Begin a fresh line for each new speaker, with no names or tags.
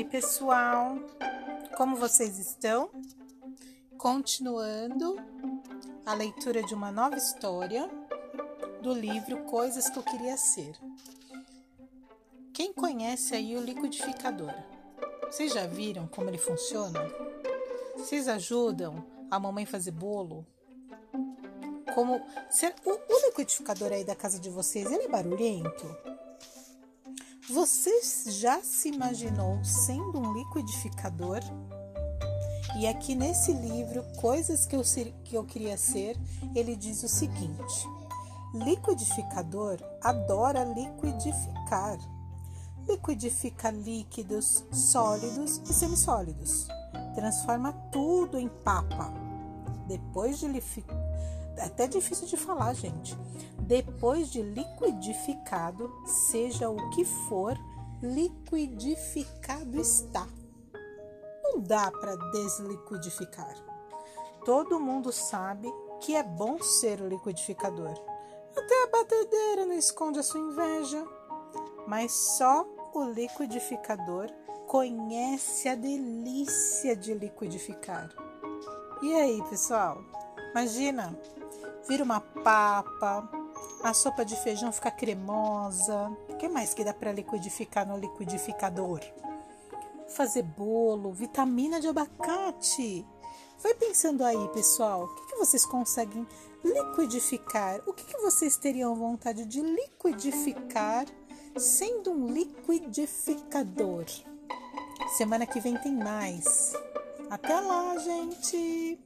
pessoal? Como vocês estão? Continuando a leitura de uma nova história do livro Coisas que eu queria ser. Quem conhece aí o liquidificador? Vocês já viram como ele funciona? Vocês ajudam a mamãe fazer bolo? Como o liquidificador aí da casa de vocês, ele é barulhento? Você já se imaginou sendo um liquidificador? E aqui nesse livro, Coisas que eu, que eu queria ser, ele diz o seguinte: liquidificador adora liquidificar. Liquidifica líquidos, sólidos e semissólidos. Transforma tudo em papa. Depois de é até difícil de falar, gente. Depois de liquidificado, seja o que for, liquidificado está. Não dá para desliquidificar. Todo mundo sabe que é bom ser liquidificador. Até a batedeira não esconde a sua inveja. Mas só o liquidificador conhece a delícia de liquidificar. E aí, pessoal? Imagina vira uma papa, a sopa de feijão fica cremosa. O que mais que dá para liquidificar no liquidificador? Fazer bolo, vitamina de abacate. Vai pensando aí, pessoal, o que, que vocês conseguem liquidificar? O que, que vocês teriam vontade de liquidificar sendo um liquidificador? Semana que vem tem mais. Até lá, gente!